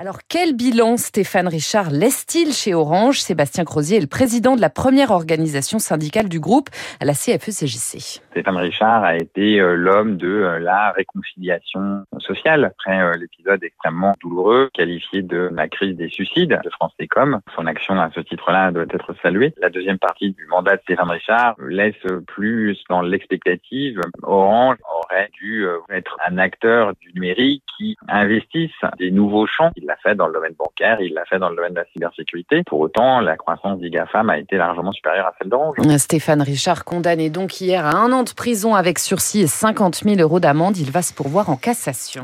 Alors, quel bilan Stéphane Richard laisse-t-il chez Orange? Sébastien Crozier est le président de la première organisation syndicale du groupe, à la CFE-CJC. Stéphane Richard a été euh, l'homme de euh, la réconciliation sociale après euh, l'épisode extrêmement douloureux qualifié de la crise des suicides de France Télécom. Son action à ce titre-là doit être saluée. La deuxième partie du mandat de Stéphane Richard laisse plus dans l'expectative. Orange aurait dû être un acteur du numérique qui investisse des nouveaux champs l'a fait dans le domaine bancaire, il l'a fait dans le domaine de la cybersécurité. Pour autant, la croissance des GAFAM a été largement supérieure à celle d'Orange. Stéphane Richard, condamné donc hier à un an de prison avec sursis et 50 000 euros d'amende, il va se pourvoir en cassation.